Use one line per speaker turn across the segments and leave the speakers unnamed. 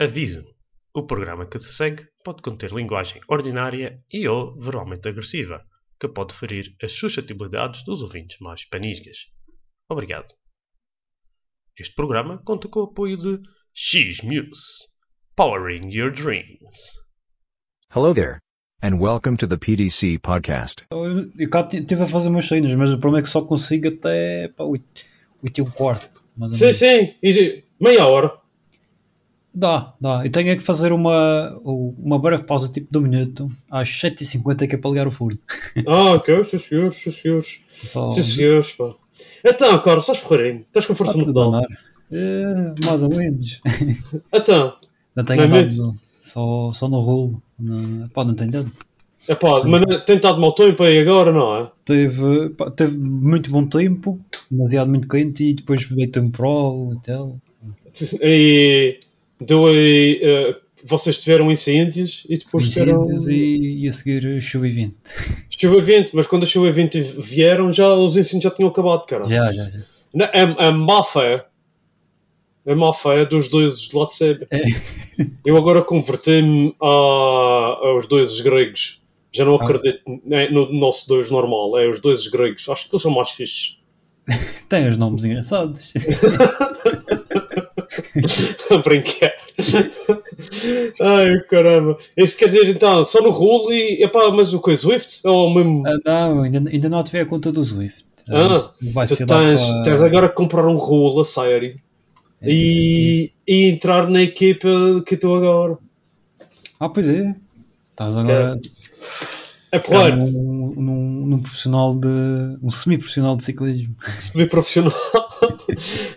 Aviso: o programa que se segue pode conter linguagem ordinária e ou verbalmente agressiva, que pode ferir as suscetibilidades dos ouvintes mais panisgas. Obrigado. Este programa conta com o apoio de X-Muse, Powering Your Dreams.
Hello there, and welcome to the PDC podcast.
Eu, eu cá estive a fazer umas cenas, mas o problema é que só consigo até pá, 8, 8 e um quarto.
Sim, sim, meia hora.
Dá, dá. Eu tenho é que fazer uma, uma breve pausa, tipo de um minuto, às 7h50 que é para ligar o forno.
Ah, ok, sim senhores, sim senhores.
Só,
Sim senhores, pá. Então, Carlos, estás porreirinho? Estás com força
andar. É, mais ou menos.
Então,
Não tenho
é
andado só, só no rolo. Não, pá, não tenho dado.
é pá, mas tem estado mau tempo aí agora, não é?
Teve, pá, teve muito bom tempo, demasiado muito quente e depois veio temporal e tal.
E deu aí. eh, vocês tiveram incêndios e depois tiveram.
Incêndios e, e a seguir chuva e vento.
Chuva e vento, mas quando a chuva e vento vieram, já, os incêndios já tinham acabado, cara.
Já, já, já.
Não, É, é má fé. É má fé dos dois de lá de Sébia.
É.
Eu agora converti-me a, aos dois gregos. Já não
Ah.
acredito né, no nosso dois normal. É os dois gregos. Acho que eles são mais fixes.
Tem os nomes engraçados.
A brincar. Ai, caramba. Isso quer dizer, então, só no rolo e. Epá, mas o que? Swift? Ou mesmo.
Ah, não, ainda, ainda não ativei a conta do Swift.
Ah,
vai ser
tens,
para-
tens agora que comprar um rolo a sério
É,
e, e entrar na equipa que estou agora.
Ah, pois é. Estás agora
É claro.
num, num, num profissional de. um semi-profissional de ciclismo.
semi-profissional.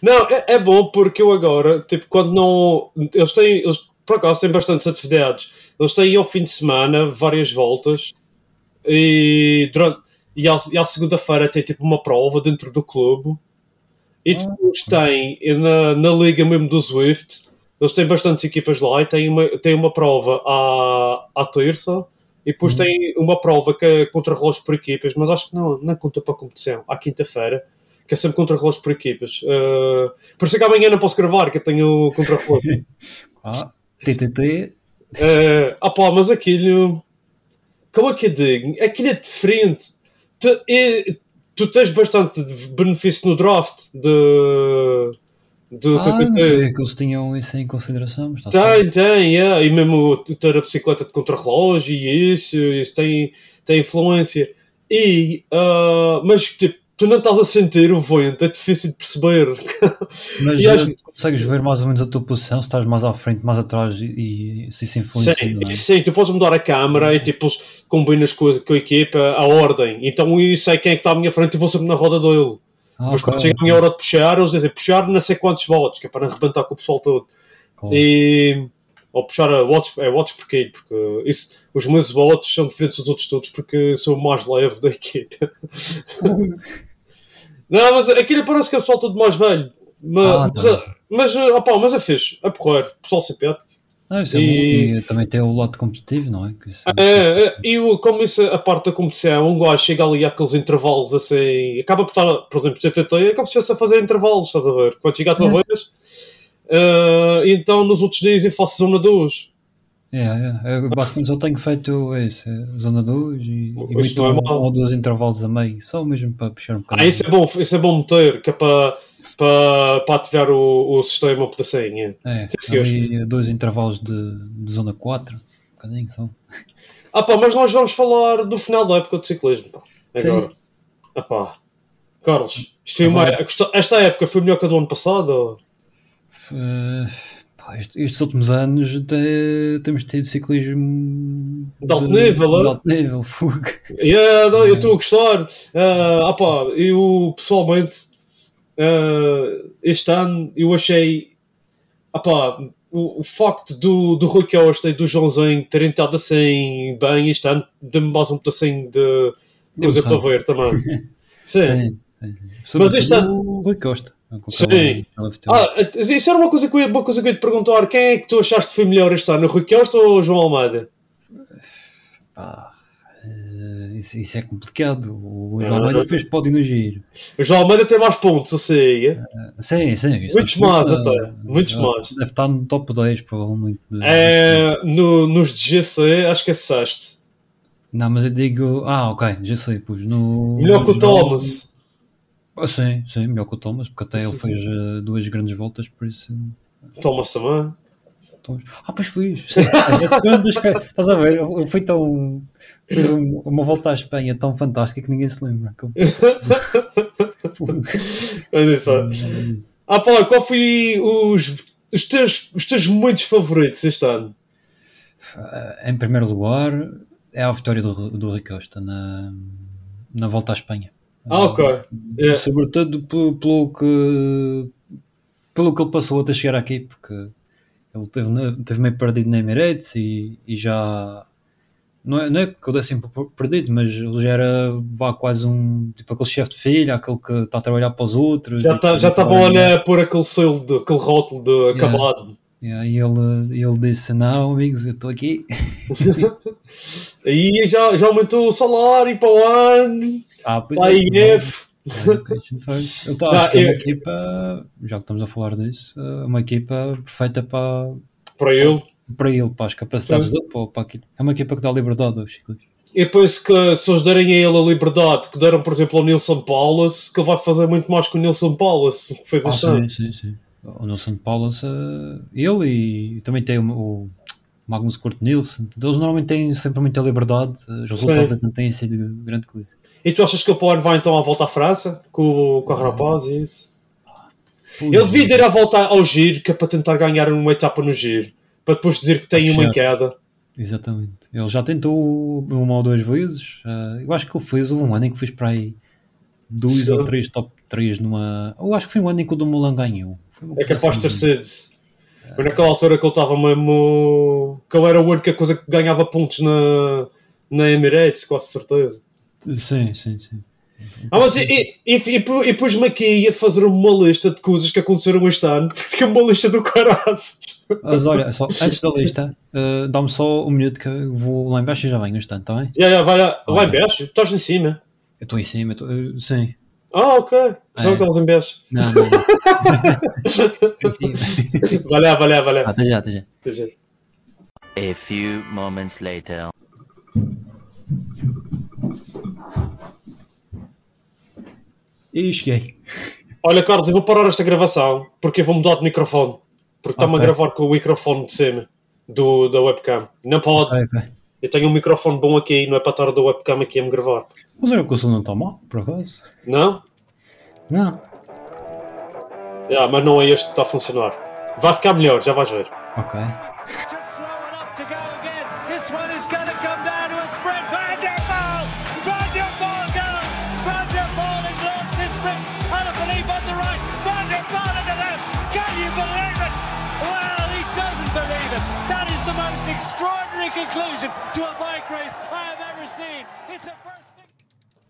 Não, é, é bom porque eu agora, tipo, quando não. Eles têm. Eles, por acaso, têm bastantes atividades. Eles têm ao fim de semana várias voltas e, durante, e, à, e à segunda-feira tem tipo uma prova dentro do clube. E depois tem na, na liga mesmo do Swift. Eles têm bastantes equipas lá e têm uma, têm uma prova à, à terça e depois
Sim.
tem uma prova que é contra relógio por equipas, mas acho que não, não conta para a competição, à quinta-feira, que é sempre contra relógio por equipas. Uh, por isso é que amanhã não posso gravar, que eu tenho contra relógio.
Ah, TTT.
uh, ah pá, mas aquilo, como é que eu digo? Aquilo é diferente. Tu, é- tu tens bastante benefício no draft de, do
Ah, não
TTT.
sei que eles tinham isso em consideração. Mas está
Tem, tem, yeah. e mesmo ter a bicicleta de contrarrelógio e isso, isso tem, tem influência. E, ah, mas tipo, tu não estás a sentir o vento, é difícil de perceber.
Mas
E acho-
eh, consegues ver mais ou menos a tua posição, se estás mais à frente, mais atrás e, e se isso influencia.
Sim,
é?
sim, tu podes mudar a câmera e tipo, combinas com a, com a equipa a ordem. Então eu sei quem é que está à minha frente e vou sempre na roda dele.
Ah,
Depois
ok,
quando chega a minha hora de puxar, eles dizem puxar não sei quantos votos, que é para não arrebentar com o pessoal todo.
claro.
E, ou puxar a watch, é watch porquê? Porque isso, os meus votos são diferentes dos outros todos porque sou o mais leve da equipa. Não, mas aquilo parece que é o pessoal todo mais velho. Mas,
Ah,
mas,
tá.
mas, opá, mas é fixe, é porreiro, pessoal simpático.
Ah, é
E-.
E também tem o lado competitivo, não é? Isso-
É, é, e o- como isso é a parte da competição, um gajo chega ali àqueles intervalos assim, acaba por estar, por exemplo, é como se estivesse a fazer intervalos, estás a ver? Quando chega a tua
É.
vez, eh, então nos outros dias eu faço zona 2.
É, é, é, basicamente eu tenho feito é, zona 2 e, e meto
é
um, ou dois intervalos a meio, só mesmo para puxar um
Ah,
bocadinho.
isso é bom, isso é bom meter, que é para, para, para ativar o, o sistema um pedacinho.
É,
Sim,
dois intervalos de, de zona 4, um bocadinho só.
Ah pá, mas nós vamos falar do final da época de ciclismo, pá.
Sim.
Agora. Ah pá. Carlos, isto foi uma, esta época foi melhor que a do ano passado? ou?
Eh, estes últimos anos te- temos tido ciclismo
De alto nível,
de
é?
alto nível.
Yeah, não, eu estou a gostar. Ah, ah pá, eu pessoalmente ah, este ano eu achei ah pá, o, o facto do, do Rui Costa e do Joãozinho terem estado assim bem este ano deu-me mais um pedacinho de coisa para ver também. Sim.
Sim, sim. Sobretudo
este ano-
o Rui Costa.
Sim. Ah, isso era uma coisa, que eu, ia- uma coisa que eu ia te perguntar. Quem é que tu achaste que foi melhor este ano, Rui Costa ou João Almeida?
Pá, Eh, isso, isso é complicado. O João Almeida fez pódio no giro.
O João Almeida tem mais pontos, eu sei. é?
Sim, sim. isso
Muitos mais, até. Muitos
eh,
mais.
Deve estar no top 10, provavelmente.
É, no, nos de GC, acho que é sexto.
Não, mas eu digo. Ah, ok, já sei, pois. No,
Melhor que o Thomas.
Ah, sim, sim, melhor que o Thomas, porque até ele fez eh, duas grandes voltas, por isso.
Thomas também.
Thomas- Ah, pois que- estás a ver? Ele foi tão. Fez um- uma volta à Espanha tão fantástica que ninguém se lembra.
Mas isso, é. Ah, pá, qual foi os, os, teus, os teus momentos favoritos este ano?
em primeiro lugar, é a vitória do, do Rui Costa na, na volta à Espanha.
Ah, ok. É.
Sobretudo pelo, que pelo que ele passou até chegar aqui, porque ele teve, teve meio perdido na Emirates e, e já não é, não é que eu desse perdido, mas ele já era vá, quase um tipo aquele chefe de filha, aquele que está a trabalhar para os outros.
Já
e
tá- estavam a olhar por aquele selo, de, aquele rótulo de acabado.
E aí ele, ele disse: Não, amigos, eu estou aqui.
Aí já, já aumentou o salário para o ano,
Ah, pois
para a
é,
IF.
Eu tá-
Não,
acho que é uma equipa, já que estamos a falar disso, é uma equipa perfeita para,
Para ele.
para ele, para as capacidades dele, para, para aquilo. É uma equipa que dá liberdade aos ciclistas.
E penso que se eles derem a ele a liberdade que deram, por exemplo, ao Nilson Paulus, que ele vai fazer muito mais que o Nilson Paulus, que fez
Ah, sim, sim, sim. O Nelson Paulus, eh, ele e também tem o, o Magnus Kurt Nielsen. Eles normalmente têm sempre muita liberdade, os resultados é não têm sido grande coisa.
E tu achas que o ano vai então à volta à França, com, com a rapaz e isso? Ele devia ir à volta ao giro, que é para tentar ganhar uma etapa no giro, para depois dizer que tem uma em queda.
Exatamente. Ele já tentou uma ou duas vezes. eh, eu acho que ele fez, houve um ano em que fez para aí dois
Sim.
ou três top 3 numa. Eu acho que foi um ano em que o Dumoulin ganhou. Foi uma
É capaz de ter
assim.
sido. Foi naquela altura que ele estava mesmo. que ele era a única coisa que ganhava pontos na, na Emirates, quase certeza.
Sim, sim, sim.
Ah, mas e, e, e, e, pu- pus-me aqui a fazer uma lista de coisas que aconteceram este ano, porque é uma lista do caraças.
Mas olha, só, antes da lista, eh, dá-me só um minuto que eu vou lá embaixo e já venho no instante, está bem?
Já, já, vai lá, lá em
Ok.
baixo, estás em cima.
Eu estou em cima, tô- eh, sim.
Ah, ok. Pensava
É.
que estavas em.
Não, não, não.
Vai lá, vai
Ah,
lá.
até já, até já.
A few moments later.
E cheguei.
Olha, Carlos, eu vou parar esta gravação porque eu vou mudar de microfone. Porque está-me
Ok.
a gravar com o microfone de cima do, da webcam. Não pode.
Ok, ok.
Eu tenho um microfone bom aqui, não é para estar da webcam aqui a me gravar.
Mas olha que o som não está mal, por acaso.
Não?
Não.
Ah, mas não é este que está a funcionar. Vai ficar melhor, já vais ver.
Ok.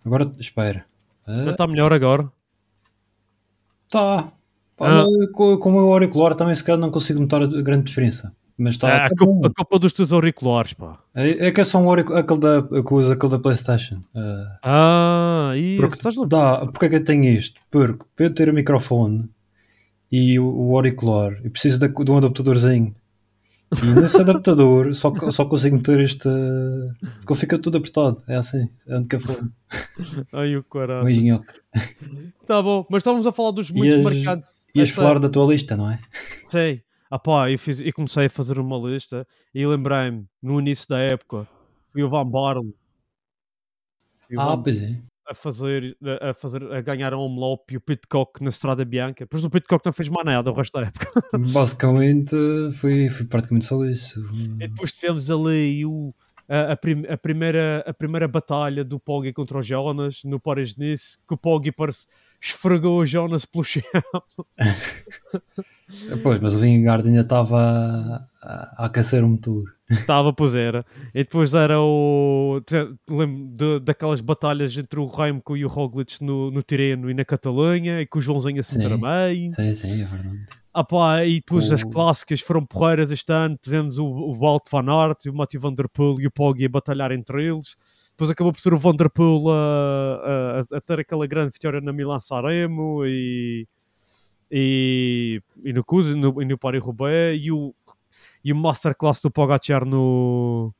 Agora, espera. Ah,
Está melhor agora?
Tá. Pá,
Ah.
Com, com o meu auricular também se calhar não consigo notar a grande diferença. Mas está.
É, a, culpa, a culpa dos teus auriculares, pá.
É, é que é só um auricular, aquele da, que usa aquele da Playstation. Ah,
Ah, isso.
porque,
Estás
dá, porque é que eu tenho isto? Porque para eu ter o microfone e o, o auricular, eu preciso da- de um adaptadorzinho. E nesse adaptador só, só consigo meter este. Porque ele fica tudo apertado. É assim. É a única forma.
Ai, o
Um
caralho.
engenhoco.
Tá bom, mas estávamos a falar dos muito
Ias-
marcados.
Ias
Esta-
falar da tua lista, não é?
Sei. Ah pá, eu, fiz, eu comecei a fazer uma lista e lembrei-me, no início da época, fui o Van Barle. Fui o
Ah,
Van
pois é.
A fazer, a, fazer, a ganhar a Omloop e o Pitcock na Estrada Bianca. Depois o Pitcock não fez mais nada o resto da época.
Basicamente foi, foi praticamente só isso.
E depois tivemos ali o, a, a, prim- a primeira, a primeira batalha do Poggi contra o Jonas no Paris-Nice, que o Poggi parece esfregou o Jonas pelo chão.
Pois, mas o Vingard ainda estava a, a, aquecer o motor.
Estava, pois era. E depois era o. Lembro de- daquelas batalhas entre o Remco e o Roglic no, no Tirreno e na Catalunha, e com o Joãozinho a se a
Sim.
meio.
Sim, sim, é verdade.
Ah pá, e depois as
O-
clássicas foram porreiras este ano. Tivemos o, o Walt Van Aert, o Matthew Van Der Poel e o Poggi a batalhar entre eles. Depois acabou por ser o Vanderpool a, a, a ter aquela grande vitória na Milan Sanremo e, e, e no Cus, no, e no Paris-Roubaix e o, e o Masterclass do Pogacar no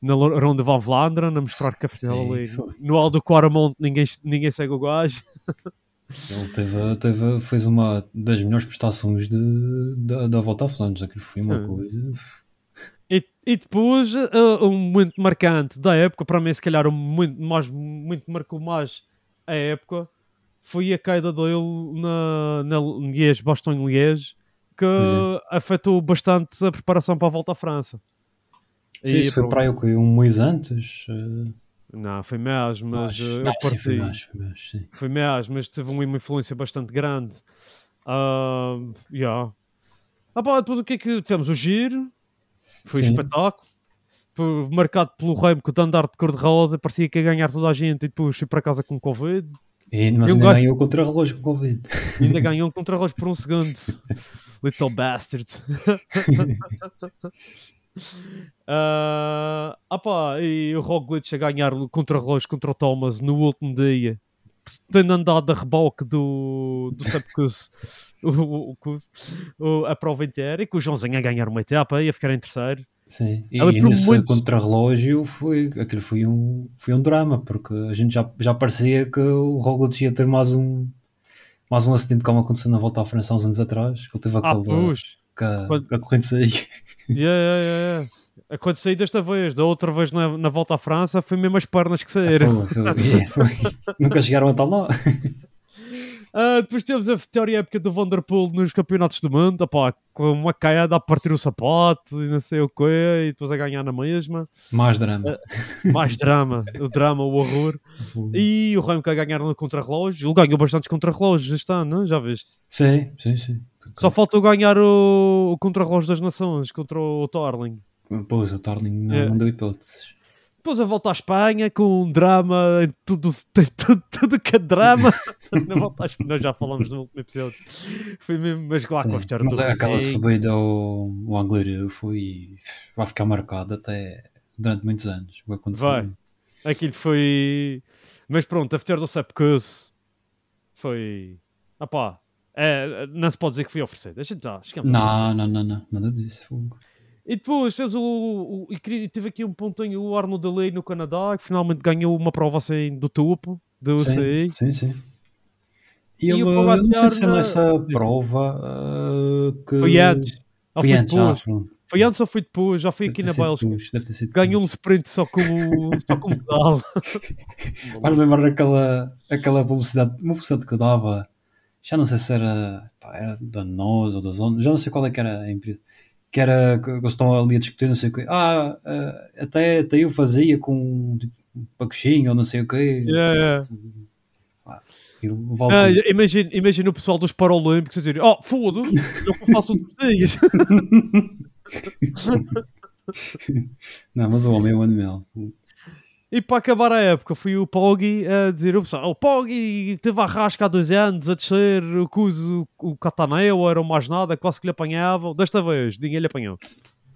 na Ronda van Vlaanderen a mostrar que afinal ali no Aldo Quaramont ninguém, ninguém segue o gajo
Ele teve, teve, fez uma das melhores prestações de, da, da volta a Flandres. Aquilo foi uma
Sim.
coisa.
E, e depois, eh, um muito marcante da época, para mim, se calhar, um muito, mais, muito marcou mais a época, foi a queda dele na, na Liège, Baston-Liège, que
Pois é.
afetou bastante a preparação para a volta à França.
Sim,
E
isso foi para o quê? um mês antes. eh,
Não, foi mais, mas
mais.
eh, eu
Ah, sim, foi
parti.
mais, foi mais, sim.
Foi mais, mas teve uma influência bastante grande. Ah, yeah. ah, pá, depois o que é que tivemos? O giro, foi um
Sim.
espetáculo. Por- marcado pelo Remo que o andar de cor-de-rosa parecia que ia ganhar toda a gente e depois fui para casa com Covid.
E, mas
E um
ainda ganhou contra relógio com Covid.
Ainda ganhou um contra-relógio por um segundo. Little bastard. Ah, ah pá, e o Roglic a ganhar o contra-relógio contra o Thomas no último dia. Tendo andado a reboque do, do Sepkus o, o, o, o, a prova inteira e com o Joãozinho a ganhar uma etapa e a ficar em terceiro.
Sim. E, e nesse
muitos-
contra-relógio foi, aquilo foi um, foi um drama, porque a gente já, já parecia que o Roglic ia ter mais um, mais um acidente como aconteceu na volta à França há uns anos atrás, que ele teve
Ah,
aquele
pois.
que a,
Quando-
que a corrente.
Yeah, yeah, yeah, yeah. Aconteceu desta vez, da outra vez na, na volta à França, foi mesmo as pernas que saíram.
Foi, foi, foi. Nunca chegaram a tal lá.
Ah, depois temos a vitória épica do Vanderpool nos campeonatos do mundo, opá, com uma caiada a partir o sapato e não sei o quê, e depois a ganhar na mesma.
Mais drama.
Mais drama, o drama, o horror. E o que a ganhar no contrarrelógio, ele ganhou bastantes contrarrelógios este ano, não? já viste?
Sim, sim, sim.
Só faltou ganhar o, o contrarrelógio das nações contra o Torling.
Pois, o Tarling não,
É.
não deu hipóteses.
Depois a volta à Espanha com um drama, tudo, tem tudo, tudo que é drama. na volta à Espanha, nós já falamos no último episódio. Foi mesmo, mas lá
Sim.
com a história
Mas
do
aquela subida ao, ao Anglerio foi. vai ficar marcada até durante muitos anos. O que aconteceu.
Vai. Aquilo foi. Mas pronto, a do Sepkus foi. Ah pá, é, não se pode dizer que foi oferecido. Deixa já, chegamos
Não, não, não, não, nada disso. fogo.
E depois fez o. o e tive aqui um pontinho, o Arno Delay no Canadá, que finalmente ganhou uma prova assim do topo, do UCI.
Sim, sim, sim. E ele,
o
não sei se é nessa prova ah, que.
Foi antes.
Foi antes, ah,
depois?
pronto.
Foi antes ou foi depois? Já foi
Deve
aqui na Bélgica. Ganhou um sprint só com, só com pedal.
Vai lembrar aquela, aquela publicidade, uma publicidade que dava, já não sei se era, pá, era da NOS ou da Zona, já não sei qual é que era a empresa, que era que eles estão ali a discutir, não sei o quê. Ah, ah, até, até eu fazia com tipo, um pacoxinho ou não sei o quê.
Yeah,
o Valtteri-
Ah, imagina, imagina o pessoal dos Paralímpicos a dizer: Oh, foda-se, eu faço outros dias.
Não, mas o homem é um animal.
E para acabar a época, fui o Poggi a dizer: o pessoal, o Poggi teve a rasca há dois anos a descer, o Cuso, o Cataneo, era o mais nada, quase que lhe apanhavam. Desta vez, ninguém lhe apanhou.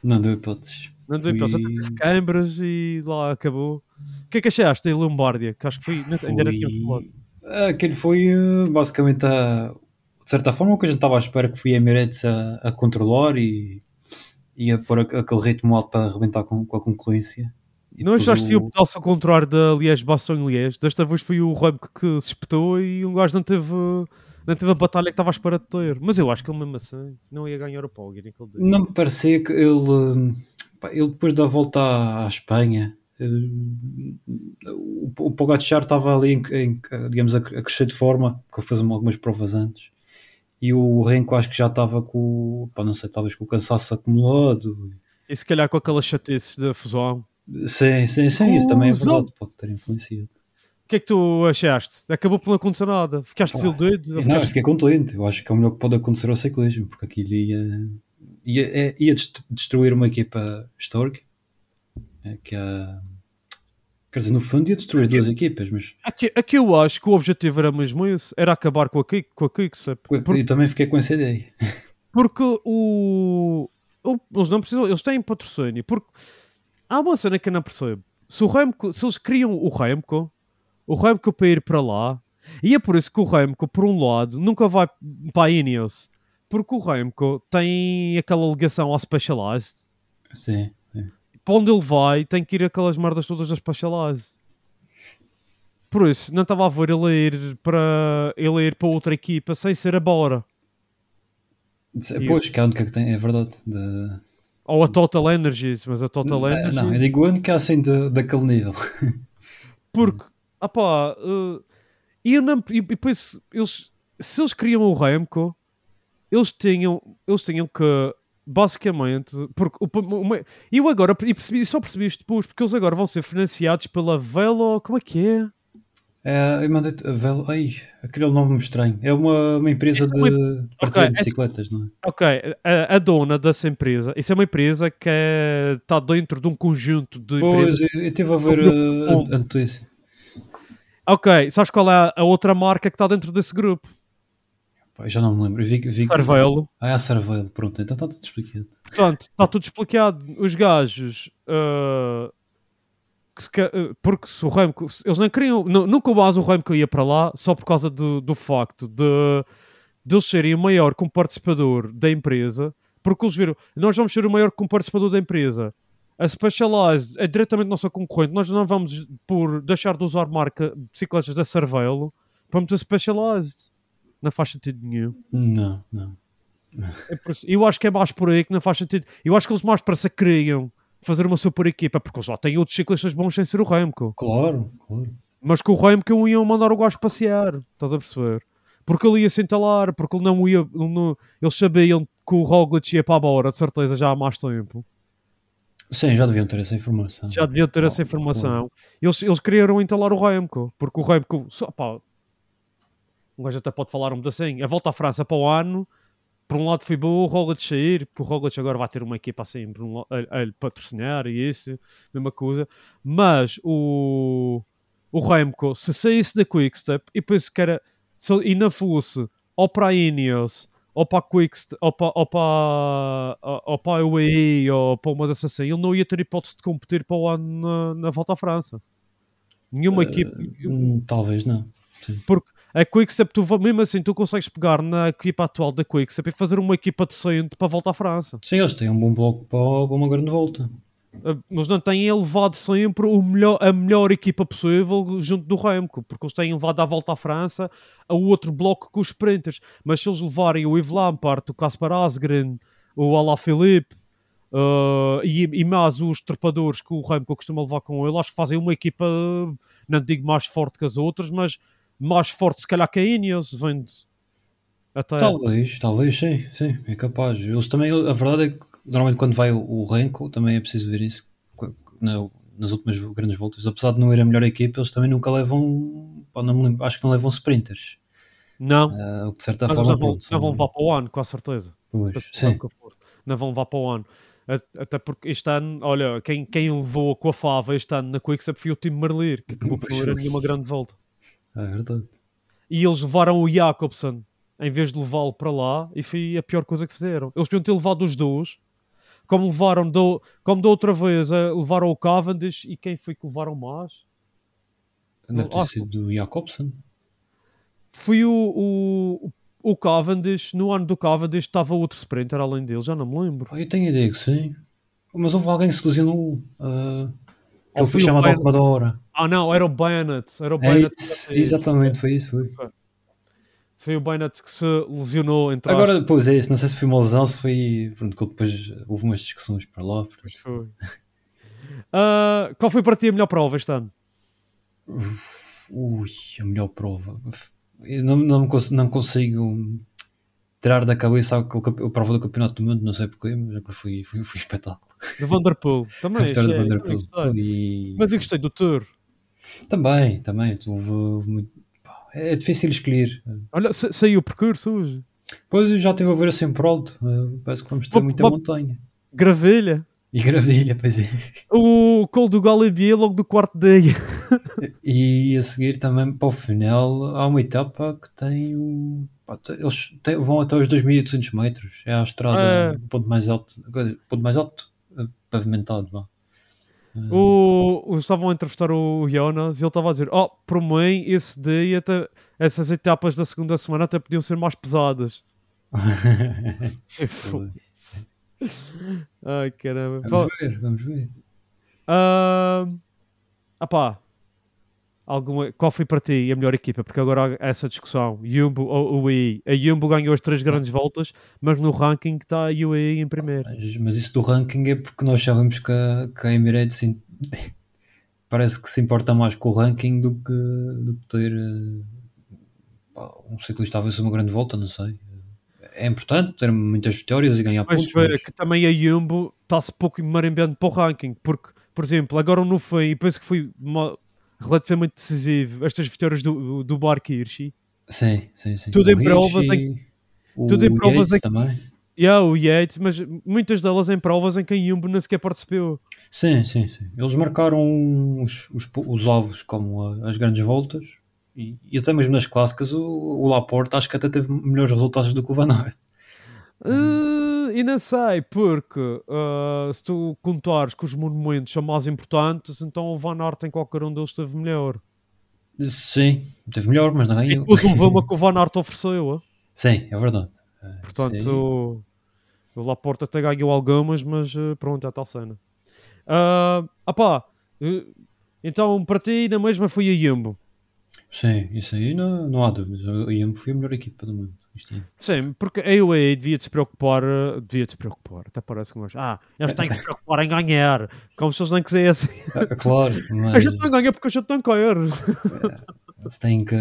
Não deu hipóteses.
Não deu hipótese, até teve câimbras e lá acabou. O que é que achaste da Lombardia? Que acho que foi, ainda não tínhamos falado.
Aquele foi eh, basicamente a, de certa forma o que a gente estava à espera que foi a Emirates a, a controlar e, e a pôr aqu- aquele ritmo alto para arrebentar com, com a concorrência. E
Não achaste que
o-
o pedaço ao contrário da Liège Baston Liège? Desta vez foi o Remco que se espetou e um gajo não teve, não teve a batalha que estava à espera de ter. Mas eu acho que ele mesmo assim não ia ganhar o Poggi naquele dia.
Não me parecia que ele, pá, ele depois da volta à, à Espanha, eh, o, o Pogacar estava ali, em, em, digamos, a, crescer de forma, porque ele fez algumas provas antes. E o Renko acho que já estava com, pá, não sei, talvez com o cansaço acumulado.
E se calhar com aquela chatice da fusão.
Sim, sim, sim, isso também é verdade, pode ter influenciado.
O que é que tu achaste? Acabou por não acontecer nada. Ficaste desiludido? Ou
Não, fiquei contente. Eu acho que é o melhor que pode acontecer ao ciclismo, porque aquilo ia, ia, é- ia dest- destruir uma equipa histórica. é, Que é, quer dizer, no fundo ia destruir duas equipas, mas
Aqui, aqui eu acho que o objetivo era mesmo esse. Era acabar com a Kiko, com a Kiko sabe? Por-
eu também fiquei com essa ideia.
Porque o, o- Eles não precisam. Eles têm patrocínio. Porque há uma cena que eu não percebo. se o Remco, se eles criam o Remco, o Remco para ir para lá, e é por isso que o Remco, por um lado, nunca vai para a Ineos, porque o Remco tem aquela ligação ao Specialized,
Sim, sim.
para onde ele vai, tem que ir aquelas merdas todas da Specialized. Por isso, não estava a ver ele ir para, ele ir para outra equipa sem ser a Bora.
Pois, que é a única que tem, é verdade. De...
Ou a Total Energies, mas a Total
Não,
Energies...
não, eu digo a única assim de, daquele nível.
Porque, opá, uh, e eu não, e, e depois, eles, se eles criam o Remco, eles tinham, eles tinham que, basicamente, porque o, o- eu agora e percebi, só percebi isto depois, porque eles agora vão ser financiados pela Velo, como é que é?
É, mandei Velo. Ai, aquele nome estranho. É uma, uma empresa
Isso é
de partilha de
essa-
bicicletas, não é?
Ok, a, a dona dessa empresa, isso é uma empresa que é- está dentro de um conjunto de
Pois,
empresas.
eu estive a ver
Como
a, notícia.
Ok, sabes qual é a outra marca que está dentro desse grupo?
Pá, já não me lembro. Vi, vi que-. Ah, é a Cervelo. Pronto, então está tudo explicado.
Portanto, está tudo explicado. Os gajos. ah, que se ca- ah, porque se o Remco. Eles nem queriam. nu- Nunca mais o Remco ia para lá só por causa do, do facto de, de eles serem o maior como participador da empresa. Porque eles viram. Nós vamos ser o maior como participador da empresa. A Specialized é diretamente nossa concorrente. Nós não vamos por deixar de usar marca bicicletas da Cervelo para meter Specialized. Não faz sentido nenhum.
Não, não.
É por Eu acho que é mais por aí que não faz sentido. Eu acho que eles mais para se queriam fazer uma super equipa, porque eles já têm outros ciclistas bons sem ser o Remco.
Claro, claro.
Mas que o Remco iam mandar o gajo passear, estás a perceber? Porque ele ia se entalar, porque ele não ia. ele não- eles sabiam que o Roglic ia para a Bora, de certeza, já há mais tempo.
Sim, já deviam ter essa informação.
Já deviam ter essa
Claro,
informação. Eles, eles queriam entalar o Remco, porque o Remco. Só, pá, um gajo até pode falar um assim. A volta à França para o ano, por um lado foi bom o Roglic sair, porque o Roglic agora vai ter uma equipa assim por um a, patrocinar e isso, mesma coisa. Mas o, o Remco, se saísse da Quickstep e depois que era, se ainda fosse ou para a Ineos ou para a Quickstep, ou para, ou para, ou para a UAE ou para uma dessas assim, ele não ia ter hipótese de competir para o ano na, na volta à França. Nenhuma equipa.
Hum, talvez não.
Porque a Quickstep, tu, mesmo assim, tu consegues pegar na equipa atual da Quickstep e fazer uma equipa decente para a volta à França.
Sim, eles têm um bom bloco para, uma grande volta.
Uh, Eles não têm elevado sempre o melhor, a melhor equipa possível junto do Remco, porque eles têm levado à volta à França a outro bloco com os sprinters. Mas se eles levarem o Yves Lampard, o Caspar Asgren, o Alaphilippe uh, e, e mais os trepadores que o Remco costuma levar com ele, acho que fazem uma equipa, não digo mais forte que as outras, mas mais forte se calhar que a Ineos, vem de- até...
Talvez, talvez sim, sim, é capaz. Eles também, a verdade é que normalmente quando vai o, o Renko também é preciso ver isso na- nas últimas grandes voltas. Apesar de não ir a melhor equipa, eles também nunca levam, pá, não me lembro, acho que não levam sprinters.
Não,
o que de certa
mas
forma
não vão,
pronto,
não vão
são-
levar para o ano, com a certeza.
pois, sim.
Não vão levar para o ano. Até porque este ano, olha, quem, quem levou com a Fava este ano na Quickstep foi o time Merlir, que não a nenhuma grande volta.
É verdade.
E eles levaram o Jacobsen em vez de levá-lo para lá, e foi a pior coisa que fizeram. Eles podiam ter levado os dois, como levaram, do, como da outra vez, a, levaram o Cavendish, e quem foi que levaram mais?
Deve ter
Ah,
sido do Jacobsen.
Foi o, o, o Cavendish, no ano do Cavendish estava outro sprinter além dele, já não me lembro.
Eu tenho a ideia que sim. Mas houve alguém que se lesionou. ah,
Ou
ele foi chamado última da hora.
Ah não, era o Bennett, era o
É
Bennett. que
isso, exatamente, foi isso. Foi.
Foi o Bennett que se lesionou entre
Agora, depois é isso, não sei se foi uma lesão, se foi. Pronto, que depois houve umas discussões para lá.
Foi. Ah, qual foi para ti a melhor prova este ano?
Ui, a melhor prova. Eu não, não, não consigo tirar da cabeça a prova do Campeonato do Mundo, não sei porquê, mas foi, foi, foi um espetáculo.
De Vanderpool.
A
Também,
de
achei,
Vanderpool.
gostei.
Foi-
Mas eu gostei do Tour.
Também, também. Houve, houve muito- É difícil escolher.
Olha, sa- saiu o percurso hoje.
Pois eu já estive a ver assim por alto. eh, Parece que vamos ter muita montanha.
Gravilha.
E gravilha, pois é.
O Col do Galibier logo do quarto dia.
E a seguir também para o final há uma etapa que tem o. pá, Eles te- vão até os 2800 metros. É a estrada,
É.
o ponto mais alto, ponto mais alto eh, pavimentado. vá.
O, o- estavam a entrevistar o Jonas e ele estava a dizer: Oh, por mim, esse dia, até- essas etapas da segunda semana até podiam ser mais pesadas. Ai caramba.
vamos ver, vamos ver.
Ah, pá. Alguma, qual foi para ti a melhor equipa? Porque agora há essa discussão. Jumbo ou UAE? A Jumbo ganhou as três grandes voltas, mas no ranking está a UAE em primeiro.
Mas, mas isso do ranking é porque nós sabemos que a, que a Emirates parece que se importa mais com o ranking do que, do que ter eh, pá, um ciclista a uma grande volta, não sei. É importante ter muitas vitórias e ganhar
Mas
pontos, mas
que também a Jumbo está-se pouco marimbando para o ranking, porque, por exemplo, agora no fim, e penso que foi uma- relativamente decisivo, estas vitórias do, do Bar Hirschi,
sim, sim, sim.
tudo
O
em provas
Hirschi, o
tudo em provas
Yates
em-
também.
e há o Yates, mas muitas delas em provas em que a Jumbo nem sequer participou.
Sim, sim, sim. Eles marcaram os, os, os alvos como a- as grandes voltas e, e até mesmo nas clássicas o, o Laporte acho que até teve melhores resultados do que o Van Aert.
Uh, e não sei, porque uh, se tu contares que os monumentos são mais importantes, então o Van Aert em qualquer um deles esteve melhor.
Sim, teve melhor, mas não
E
ganhou.
depois levou uma que o Van Aert ofereceu. ah.
Sim, é verdade.
Portanto,
sim.
o, o Laporte até ganhou algumas, mas pronto, é a tal cena. Uh, opá, então para ti na mesma foi a Jumbo.
Sim, isso aí não, não há dúvidas. A IAM foi a melhor equipa do mundo. Isto é.
Sim, porque a UAE devia se preocupar, uh, devia se preocupar, até parece que nós, ah, eles têm que se preocupar em ganhar, como se eles nem quisessem.
É, claro,
A
mas
gente não ganha porque a gente não quer.
eles têm que.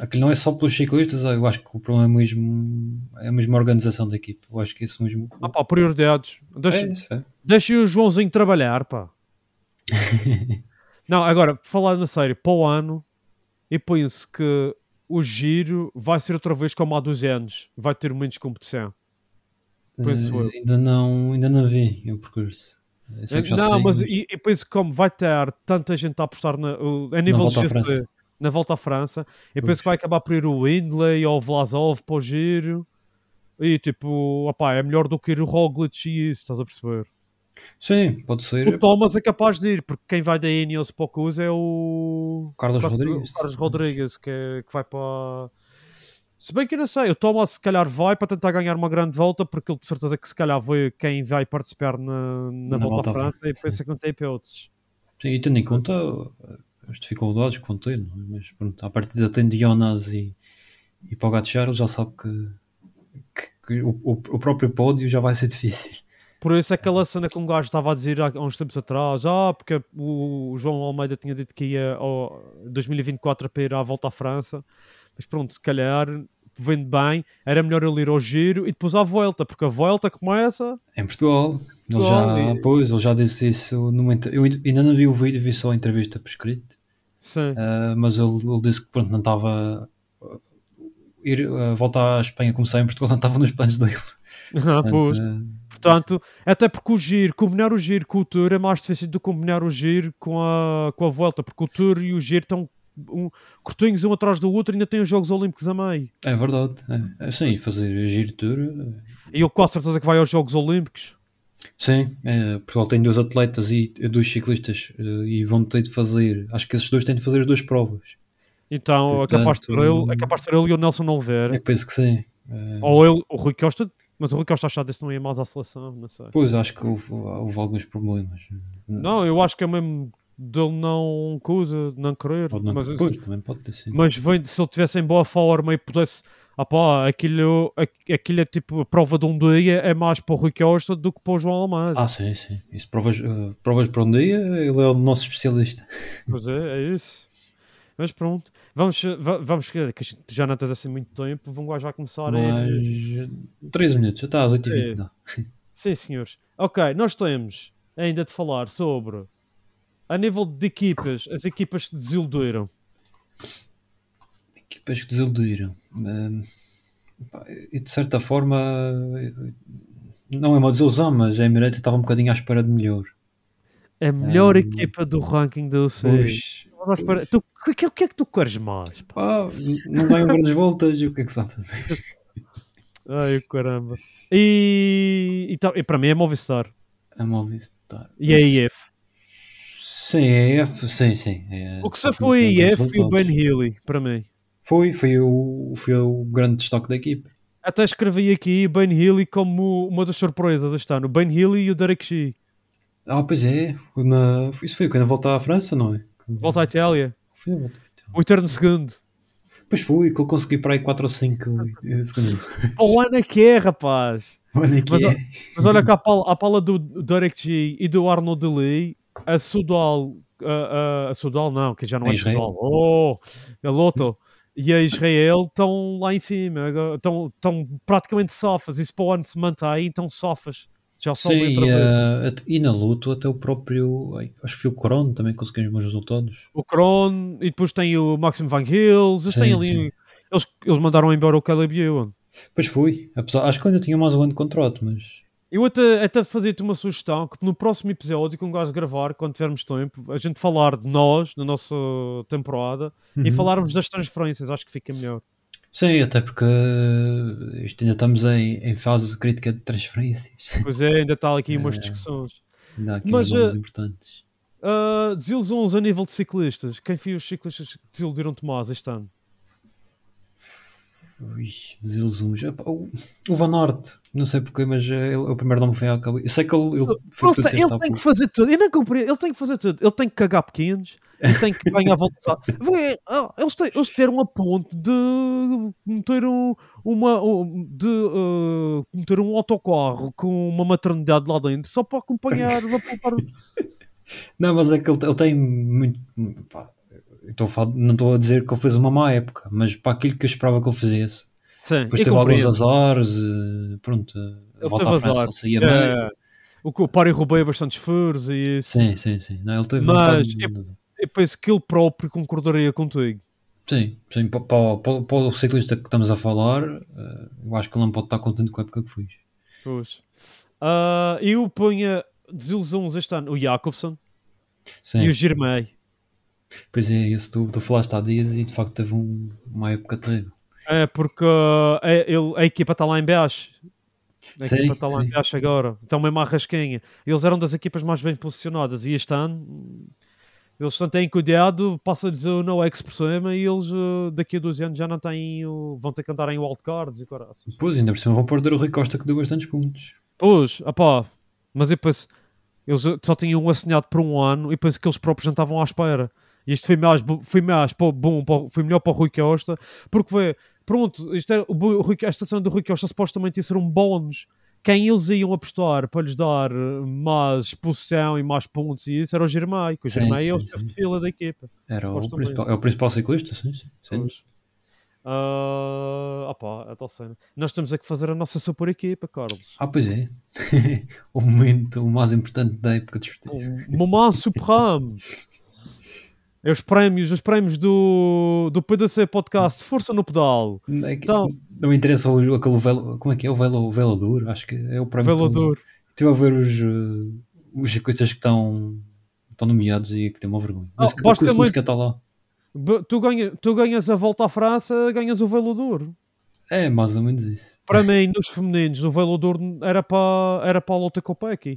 Aquilo não é só pelos ciclistas, eu acho que o problema é mesmo, é a organização da equipa. Eu acho que isso mesmo.
Ah pá, prioridades. Deixa,
é isso, é.
deixa o Joãozinho trabalhar, pá. não, agora, falar na sério, para o ano, eu penso que o giro vai ser outra vez como há dois anos. Vai ter menos competição. Penso eu.
Eh, ainda, não, ainda não vi o percurso. Eu
não,
sei,
mas e, e penso como vai ter tanta gente a apostar na, a nível de GC, na volta à França, eu
Pois.
penso que vai acabar por ir o Windley ou o Vlasov para o giro. E tipo, opá, é melhor do que ir o Roglic e isso, estás a perceber?
Sim, pode ser.
O Thomas é capaz de ir, porque quem vai da Ineos para o Cus é o
Carlos Rodrigues.
o Carlos Rodrigues, que, é- que vai para. Se bem que eu não sei, o Thomas se calhar vai para tentar ganhar uma grande volta, porque ele de certeza que se calhar vê quem vai participar na, na,
Na
volta, à França e pensa que não tem hipóteses.
Sim, e tendo em conta as dificuldades que vão ter, é? mas pronto, a partida tem Jonas e, e Pogacar, ele já sabe que, que- que o, o- o próprio pódio já vai ser difícil.
Por isso aquela cena que um gajo estava a dizer há uns tempos atrás, ah, porque o João Almeida tinha dito que ia ao 2024 para ir à volta à França, mas pronto, se calhar vendo bem, era melhor ele ir ao giro e depois à volta, porque a volta começa
Em Portugal, ele
Portugal,
já,
e-
pois, ele já disse isso numa, eu ainda não vi o vídeo, vi só a entrevista por escrito,
sim.
uh, mas ele, ele disse que pronto, não estava ir uh, voltar à Espanha começar em Portugal não estava nos planos dele.
Ah, pois.
Portanto, uh,
Portanto, até porque o giro, combinar o giro com o tour é mais difícil do que combinar o giro com a, com a volta, porque o tour e o giro estão um, curtinhos um atrás do outro e ainda têm os Jogos Olímpicos a meio.
é verdade, é, é, sim, fazer giro tour, uh,
E ele com a certeza que vai aos Jogos Olímpicos.
Sim, é, Portugal tem dois atletas e dois ciclistas eh, e vão ter de fazer, acho que esses dois têm de fazer as duas provas.
Então é capaz de ser
Portanto,
ele, é capaz de ser ele e o Nelson Oliveira.
Eu penso que sim. Eh,
Ou ele, o Rui Costa, mas o achado desse não ia mais à seleção, não sei.
Pois, acho que houve, houve alguns problemas.
Não, eu acho que é mesmo dele não coisa, não querer.
Pode não,
mas,
pois, também pode ter sido.
mas vem se ele tivesse em boa forma e pudesse. Ah pá, aquilo, aqu- aquilo é tipo a prova de um dia é mais para o Rui Costa do que para o João Almeida.
Ah, sim, sim. Isso provas, eh, provas para um dia, ele é o nosso especialista.
Pois é, é isso. Mas pronto, vamos, va- vamos que a já não tens assim muito tempo, vamos já começar a ir.
Mas 13 minutos, já está às 8h20.
É. Sim, senhores. Ok, nós temos ainda de falar sobre a nível de equipas, as equipas que desiludiram.
Equipas que desiludiram. Pá, E de certa forma, não é uma desilusão, mas a Emirates estava um bocadinho à espera de melhor.
A melhor
Hum.
equipa do ranking do UCI. À espera- Tu, o, que, o que é que tu queres mais? pá?
pá, não ganham grandes voltas, e o que é que se vai fazer?
Ai, caramba. E, e, tá- e para mim é Movistar.
A Movistar.
E a IF.
Sim, é F, sim, sim. é-
O que se
foi
a IF foi o Ben. Healy, para mim.
Foi, foi o, foi o grande destaque da equipe.
Até escrevi aqui Ben Healy como uma das surpresas este ano. O Ben Healy e o Derek Shee.
Ah, pois é. Na, isso foi quando a volta à França, não é?
Volta à Itália.
Foi a volta.
O eterno segundo.
Pois foi, que ele conseguiu para aí 4 ou 5 segundos.
O ano é que é, rapaz.
Olha que
Mas,
é.
Mas olha que à pala, à pala do Derek G e do Arnold Lee, a Sudal, a, a, a Sudal não, que já não
A
é
Israel.
Sudal, oh, a Loto e a Israel estão lá em cima, estão, estão praticamente sofas, e se para o ano se mantém, então sofas. Já sobem
Sim, e, ah, at- e na luta até o próprio. Acho que foi o Crono também conseguiu os bons resultados.
O Kron, e depois tem o Maxim Van Hills, eles
Sim,
têm ali.
sim.
Eles, eles mandaram embora o Caleb Ewan.
Pois foi. Apesar, acho que ainda tinha mais um ano de contrato, mas.
Eu até, até fazia-te uma sugestão que no próximo episódio, com um gajo gravar, quando tivermos tempo, a gente falar de nós, na nossa temporada, e
Uhum.
falarmos das transferências, acho que fica melhor.
Sim, até porque uh, isto ainda estamos em, em fase crítica de transferências.
Pois é, ainda está aqui umas
É.
discussões.
Ainda há aqui
Mas,
uns
eh,
importantes.
Uh, desilusões a nível de ciclistas. Quem foi os ciclistas que desiludiram-te mais este ano?
Ui, desilusões. O, o Van Aert, não sei porquê, mas eh, ele, o primeiro nome foi à cabeça. Eu sei que ele, ele foi
Ele,
tudo
tem, ele tem que fazer tudo. Eu não compreendo. Ele tem que fazer tudo. Ele tem que cagar pequenos. Ele tem que ganhar ah, Eles, têm- eles tiveram a ponte de meter um, uma, um- de, uh, meter um autocarro com uma maternidade lá dentro só para acompanhar.
Não, mas é que ele, ele tem muito. pá, estou a não estou a dizer que ele fez uma má época, mas para aquilo que eu esperava que ele fizesse.
Sim,
Depois
eu
teve alguns azares, eh, pronto, eh, a
Ele
volta à França saía bem.
É, o que o Paris roubei bastantes furos e isso.
Sim, sim, sim. Não, ele teve
Mas
um bocado de-
Eu penso que ele próprio concordaria contigo.
Sim, sim para, para, para, o ciclista que estamos a falar, eh, eu acho que ele não pode estar contente com a época que fez.
Pois. Ah, eu ponho desilusões este ano. O Jacobson
Sim,
e o Girmay.
Pois é, esse tu, tu falaste há dias e de facto teve um- uma época terrível.
É porque é- ele- a equipa está lá em baixo. A
Sim,
equipa está lá em
sim.
baixo agora. Estão mesmo à rasquinha. Eles eram das equipas mais bem posicionadas e este ano eles não têm cuidado, passa-lhes o no X por cima e eles ah, daqui a dois anos já não têm vão ter que andar em wildcards e caraças.
Pois, ainda por cima vão perder o Rui Costa que deu bastantes pontos.
Pois, opá, mas eu penso, eles só tinham um assinado por um ano e penso que eles próprios já estavam à espera. Isto foi mais, foi mais bom, foi melhor para o Rui Costa, porque foi, pronto, isto é, o, o Rui- a estação do Rui Costa supostamente ia ser um bónus. Quem eles iam apostar para lhes dar eh, mais exposição e mais pontos e isso era o Germay, que o
Sim,
Germay é o chefe de fila da equipa.
Era o principal, é o principal ciclista, sim, sim. sim.
Ah, opá, a tal cena. Nós temos é que fazer a nossa super equipa, Carlos.
Ah, pois é. o momento mais importante da época de.
O Moment Supreme. É os prémios, os prémios do, do PDC Podcast Força no Pedal.
Não, é que
Então-
não me interessa o, aquele velo, como é que é? O velo, o velo duro, acho que é o prémio.
Velador.
Estive a ver os, eh, os ciclistas que estão, estão nomeados e queria uma vergonha.
Ah,
Mas que- o
basta
que o está lá.
Tu, ganha, tu ganhas a volta à França, ganhas o Velador.
É mais ou menos isso.
Para mim, nos femininos, o Velador era para, era para a Lotte Kopecky.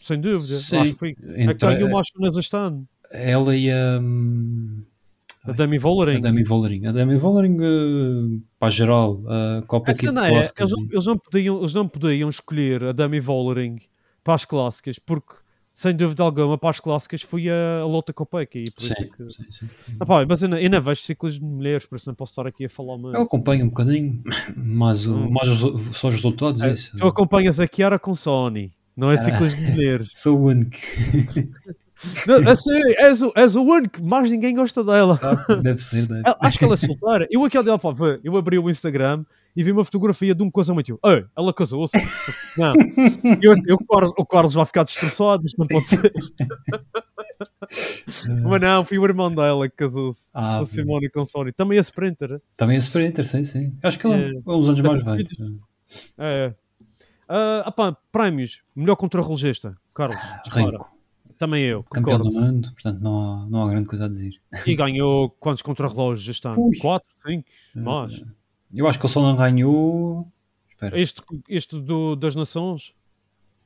Sem dúvida.
Sim.
Acho que a que ganhou mais cenas este ano.
Ela e a, hum,
A Demi Vollering.
a Demi Vollering. A Demi Vollering, eh, para geral, a Copa
A
Equipe
é,
Clássica.
eles, não, eles, não podiam, eles não podiam escolher a Demi Vollering para as clássicas, porque, sem dúvida alguma, para as clássicas foi a, a Lotte Kopecky. e Por isso
Sim,
que...
sim, sim.
Ah, pá, mas eu não, eu não vejo ciclos de mulheres, por isso não posso estar aqui a falar muito.
Eu acompanho um bocadinho, mas, o,
Hum.
mais os- só os resultados.
É,
isso.
tu acompanhas a Kiara com Sony, não é ciclos de mulheres.
Sou o único.
a sério, és, o, és o único, mais ninguém gosta dela.
Ah, deve ser, deve.
Ela- Acho que ela é solteira. Eu aqui dela, pá, eu abri o Instagram e vi uma fotografia de um casamento. Eu, Ei, ela casou-se. Não. Eu, eu, o, Carlos, o Carlos vai ficar destroçado, isto não pode ser. Mas não, foi o irmão dela que casou-se.
Ah,
o Simone com Sony. Também é sprinter.
Também é Sprinter, sim, sim. Acho que ele é,
É.
uns anos mais velho.
É. Ah, ah, pá, prémios. Melhor contrarrelogista. Carlos.
Renko,
Também eu.
campeão
Concordo.
do mundo, portanto não há, não há grande coisa a dizer.
E ganhou quantos contrarrelógios este ano?
Ui.
4, 5, mais.
Eu acho que ele só não ganhou. Espera.
Este, este do, das nações?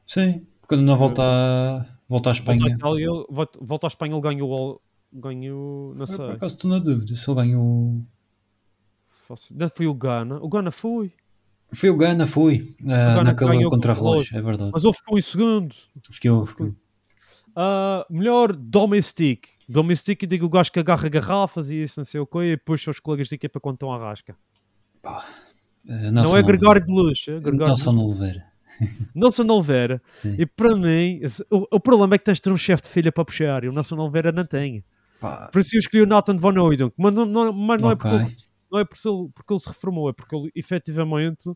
Sim, Quando não volta a, volta à
Volta,
Espanha.
à Itália, ele- volta- volta à Espanha, ele ganhou, ganhou não sei.
Por acaso estou na dúvida se ele ganhou.
Não foi o Ghana. O Ghana foi.
Foi o Gana, foi. ah,
Ghana
naquela
ganhou
contra-relógio,
contra
é verdade.
Mas ele ficou em segundo.
Ficou, ficou.
Ah, melhor domestic. Domestic, eu digo o gajo que agarra garrafas e isso, não sei o quê, e puxa os colegas de equipa quando estão à rasca.
Ah,
não
Nelson
é Gregório
Oliveira.
de Luz. É Gregório
Nelson
de Luz.
Oliveira.
Nelson Oliveira.
Sim.
E para mim, o, o problema é que tens de ter um chefe de filha para puxar e o Nelson Oliveira não tem.
Pá,
Por isso eu escolhi o Nathan Van Oudonk, mas não, não, mas não é,
Ok.
porque ele, não é porque ele, porque ele se reformou, é porque ele efetivamente,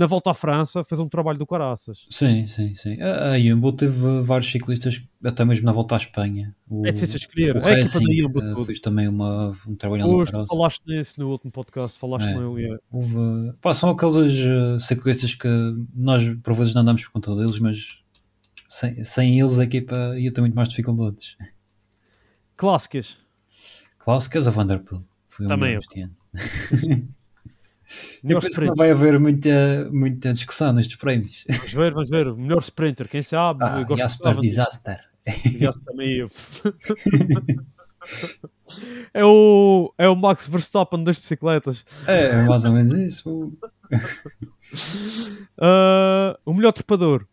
na volta à França, fez um trabalho do caraças.
Sim, sim, sim. A, a Jumbo teve vários ciclistas, até mesmo na volta à Espanha. O,
É difícil escolher.
O
É
Racing
toda.
fez também uma, um trabalho no
Hoje
caroço.
falaste nisso no último podcast, falaste
É.
com ele. é.
Houve, pá, são aqueles eh, ciclistas que nós por vezes não andamos por conta deles, mas sem, sem eles a equipa ia ter muito mais dificuldades.
Clássicas.
Clássicas a Vanderpool. Foi
Também eu.
Eu penso que não
sprinter.
vai haver muita, muita discussão nestes prémios.
Vamos ver, vamos ver. Melhor sprinter, quem sabe?
Ah, Jasper Disaster.
Jasper também eu. é, o, é o Max Verstappen das bicicletas.
É, mais ou menos isso.
Ah, o melhor trepador.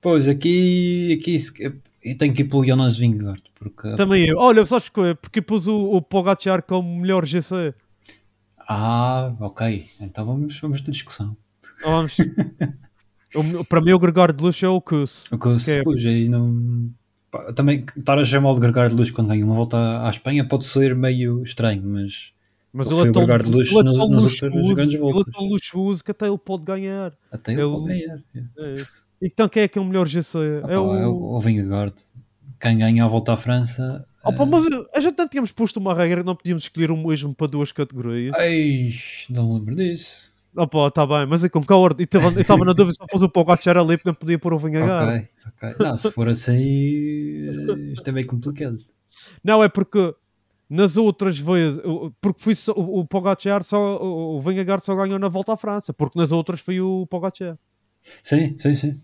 Pois, aqui, aqui eu tenho que ir pelo Jonas Vingegaard, porque
Também eu. Olha, sabes porquê? Porque pus o, o Pogacar como melhor GC.
Ah, ok. Então vamos, vamos ter discussão.
Vamos. O- para mim, o Gregório de Luxo é o Kuss.
O Que
é-
pois, aí não. pá, Também estar a chamar de Gregário de Luz quando ganha uma volta à Espanha pode ser meio estranho, mas
Mas
Ele
ele
foi
é
o Gregório de Luxo
ele é
nas- nas outras grandes
Ele
voltas.
é tão luxuoso que até ele pode ganhar.
até ele
Eu-
pode ganhar.
É. Então, quem é que é o melhor GC?
Ah,
é
pá,
o...
é o, o Vingegaard. Quem ganha a volta à França.
Opa,
eh,
mas a gente não tínhamos posto uma regra que não podíamos escolher o mesmo para duas categorias.
Ei, não lembro disso.
Opa, está bem, mas eu concordo. E tava- Eu estava na dúvida se pôs o Pogacar ali porque não podia pôr o Vingegaard.
Ok, ok. Não, se for assim, eh, isto é meio complicado.
Não, é porque nas outras vezes, porque foi só, o, Pogacar só, o, o Vingegaard só ganhou na volta à França, porque nas outras foi o Pogacar.
Sim, sim, sim.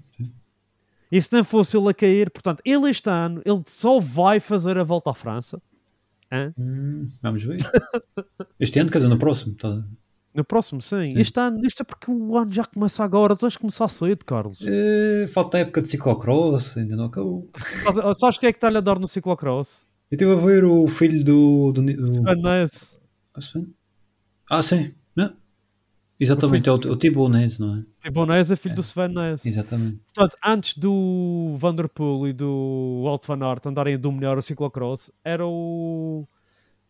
E se não fosse ele a cair, portanto, ele este ano, ele só vai fazer a volta à França.
Hum, vamos ver. Este ano, quer dizer, no próximo. Tá.
No próximo, sim.
Sim.
Este ano, isto é porque o ano já começa agora, tens de começar cedo, Carlos.
Eh, falta a época de ciclocross, ainda não acabou.
Sabes- Sabes quem é que está-lhe a dar no ciclocross?
Eu estive a ver o filho do. do, do...
Sven Nys.
Ah? Ah, sim. Exatamente, é o, o Tibonese, não é?
Fibonese é filho do Sven Nys.
Exatamente.
Portanto, antes do Vanderpool e do Walt Van Aert andarem a dominar o ciclocross, era o...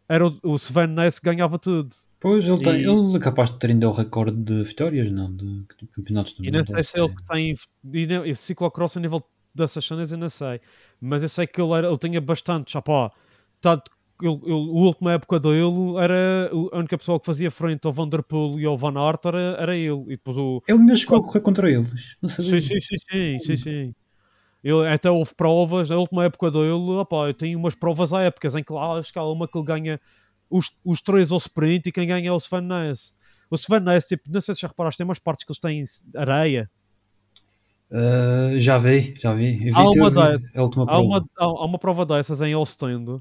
Era o, o Sven Nys que ganhava tudo.
Pois ele, tem,
E-
ele é capaz de ter ainda o recorde de vitórias, não? De, de campeonatos do
E não
mundo.
sei se é ele que tem. E, não- e ciclocross a nível dessas cenas eu não sei. Mas eu sei que ele, era, ele tinha bastante. Já pá, tanto, ele, ele, a última época dele era a única pessoa que fazia frente ao Vanderpool e ao Van Aert era, era ele. E depois o.
Ele ainda chegou a correr contra eles. Não sabia.
Sim, sim, sim, sim, sim, sim. Ele, até houve provas, na última época dele, opá, eu tenho umas provas à épocas em que lá acho que há uma que ele ganha os, os três ao sprint e quem ganha é o Sven Nys. O Sven Nys, tipo, não sei se já reparaste, tem umas partes que eles têm areia.
Ah, já vi, já vi.
Há uma
última
Há
prova.
uma, há, há uma prova dessas em Ostend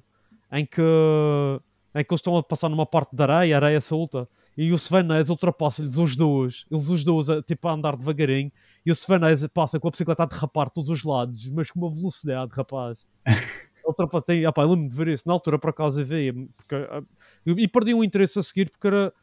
em que, em que eles estão a passar numa parte de areia, areia solta, e o Sven Nys ultrapassa-lhes os dois, eles os dois a, tipo, a andar devagarinho, e o Sven Nys passa com a bicicleta a derrapar todos os lados, mas com uma velocidade, rapaz. Ultrapassa, tem, opá, eu lembro de ver isso, na altura por acaso vi, porque, ah, e perdi o interesse a seguir, porque era,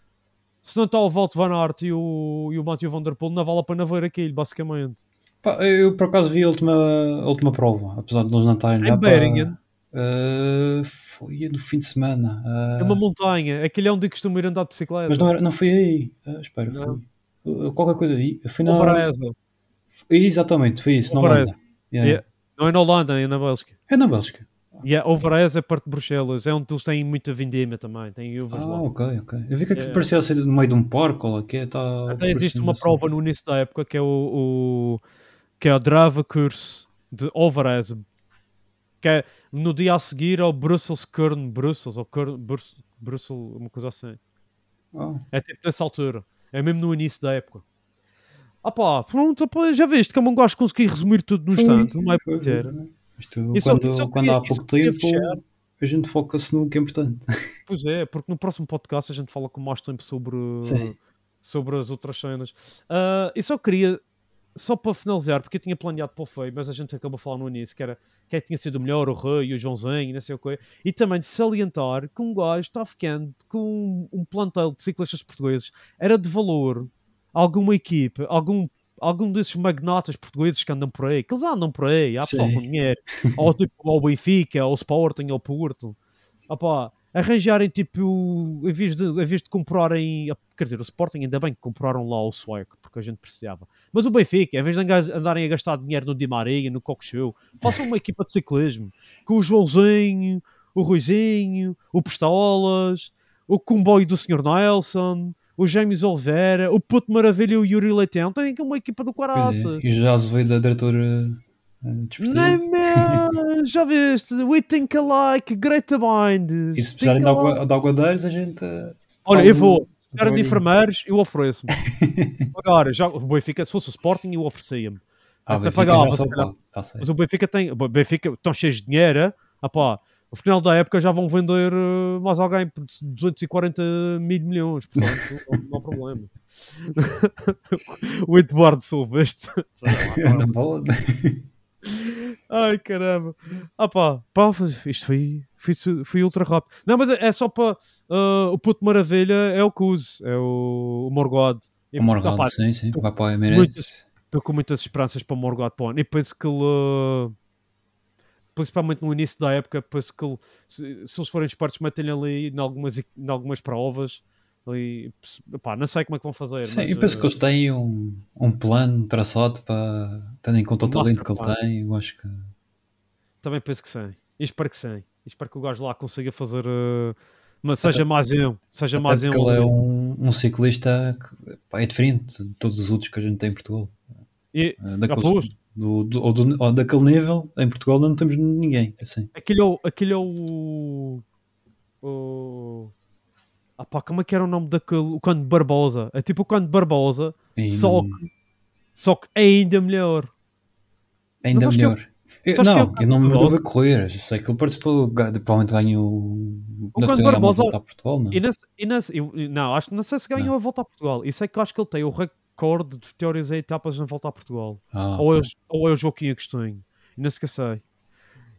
se não está o Walt Van Aert e o, e o Matthew Van Der Poel, não vale a pena ver aquilo, basicamente.
Pá, eu por acaso vi a última, a última prova, apesar de eles não estarem
Em
lá
Beringen.
Ah, foi no fim de semana. Ah,
É uma montanha, aquele é onde costumo ir andar de bicicleta.
mas não, era, não foi aí. Ah, espera,
Não.
foi. Ah, qualquer coisa aí. Foi na.
Alvareza.
Exatamente, foi isso, na
Alvarez.
Holanda. Yeah.
Yeah. Não é na Holanda, é na Bélgica.
É na Bélgica.
E yeah, Alvarez é perto de Bruxelas, é onde eles têm muita vindima também, tem uvas
Ah,
lá.
ok, ok. Eu vi que aquilo
É.
parecia ser no meio de um parque, ou lá que é, tá,
Até existe uma
assim.
prova no início da época que é o, o que é a Drava Curse de Alvarez, que é no dia a seguir ao Brussels Kern Brussels, ou Kern Brus, Brussels, uma coisa assim.
Ah,
É tipo nessa altura, é mesmo no início da época. Ah pá, pronto, já viste como um gajo consegui resumir tudo no instante, não é ter.
Isto,
Isso-
quando,
isso eu
quando há
queria-
pouco
eu
tempo,
fechar.
a gente foca-se no que é importante.
Pois é, porque no próximo podcast a gente fala com mais tempo sobre,
Sim.
sobre as outras cenas. Ah, eu só queria, só para finalizar, porque eu tinha planeado para o feio, mas a gente acabou a falar no início, que era quem é que tinha sido o melhor, o Rei, o Joãozinho, e não sei o quê. E também de salientar que um gajo está ficando com um plantel de ciclistas portugueses era de valor alguma equipe, algum algum desses magnatas portugueses que andam por aí, que eles andam por aí, há
Sim.
com dinheiro, ou tipo ao Benfica, ao Sporting, ao Porto, opá, arranjarem tipo, em vez, de, em vez de comprarem, quer dizer, o Sporting ainda bem que compraram lá o Sueco, porque a gente precisava, mas o Benfica, em vez de andarem a gastar dinheiro no Di Maria, no Coco Show, façam uma equipa de ciclismo, com o Joãozinho, o Ruizinho, o Pistolas, o comboio do Sr. Nelson, o James Oliveira, o Puto Maravilha e o Yuri Leitão, tem aqui uma equipa do
Pois
Caraças.
é. E já se veio da diretora eh.
Nem já viste? We think alike, great minds.
E se precisarem de,
alike.
de aguadeiros, a gente. eh,
Olha, eu vou. Precisarem de enfermeiros, eu ofereço-me. Agora, já, o Benfica, se fosse o Sporting, eu oferecia-me.
Ah,
Até pagava,
tá.
Mas o Benfica tem. O Benfica estão cheios de dinheiro, é? ah pá, no final da época já vão vender eh, mais alguém por 240 mil milhões, portanto não, não há problema. o Eduardo Silva, este.
Não pode.
Ai caramba, ah pá, pá isto foi, foi, foi ultra rápido. Não, mas é, é só para ah, o puto maravilha é o Cus, é o, o Morgode. E,
O
ah pá,
sim, sim. Vai para o Emirates.
Estou com muitas esperanças para o o ano. E penso que ele, uh, principalmente no início da época, penso que ele, se, se eles forem espertos, metem-lhe ali em algumas, em algumas provas. Ali, pá, não sei como é que vão fazer.
Sim,
mas,
eu penso
uh,
que eles têm um, um plano traçado para, tendo em conta o talento que ele tem, eu acho que.
Também penso que sim. E espero que sim. E espero que o gajo lá consiga fazer. uh, mas seja mais um. Seja
Até
mais um.
ele é um, um ciclista que pá, é diferente de todos os outros que a gente tem em Portugal.
E,
Eh. Daqueles, do, do, ou do- ou daquele nível, em Portugal não temos ninguém. Assim.
É o. Aquele é o. o ah pá, como é que era o nome daquele? O Conde Barbosa. É tipo o Conde Barbosa,
E
só, que, só que é ainda melhor.
ainda
mas é
melhor. Eu-
é
não, eu não me lembro de correr. Eu sei que ele participou, provavelmente ganhou.
O
Deve ter
Barbosa-
volta a Portugal, não?
E nesse, e nesse, eu- não, acho que não sei se ganhou
Não.
a volta a Portugal. Isso é que eu acho que ele tem o recorde de vitórias em etapas na volta a Portugal.
Ah,
ou, é, ou é o Joaquim Agostinho. E não esquecei.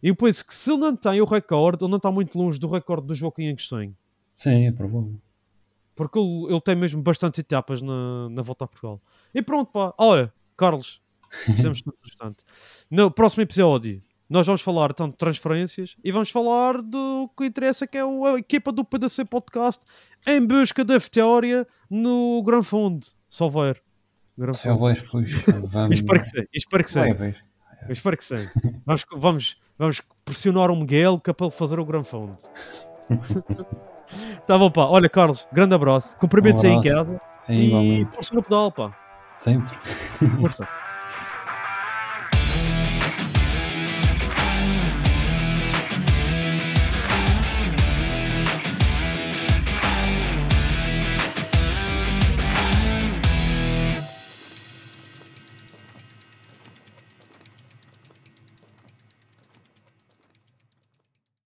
E eu penso que se ele não tem o recorde, ele não está muito longe do recorde do Joaquim Agostinho.
Sim, é provável.
Porque ele, ele tem mesmo bastantes etapas na, na volta a Portugal. E pronto, pá. Olha, Carlos, fizemos tudo bastante. No próximo episódio, nós vamos falar tanto de transferências e vamos falar do que interessa, que é a equipa do PDC Podcast em busca da vitória no Gran Fundo. Houver. Gran
Se houver, pois. Vamos...
Espero que sim, espero que sim.
Vai
espero que. Vamos, vamos, vamos pressionar o Miguel que é para ele fazer o Gran Fundo. tá bom, pá. Olha, Carlos, grande abraço. Cumprimentos
Um
aí em
abraço.
casa.
É
E força no pedal, pá.
Sempre.
Força.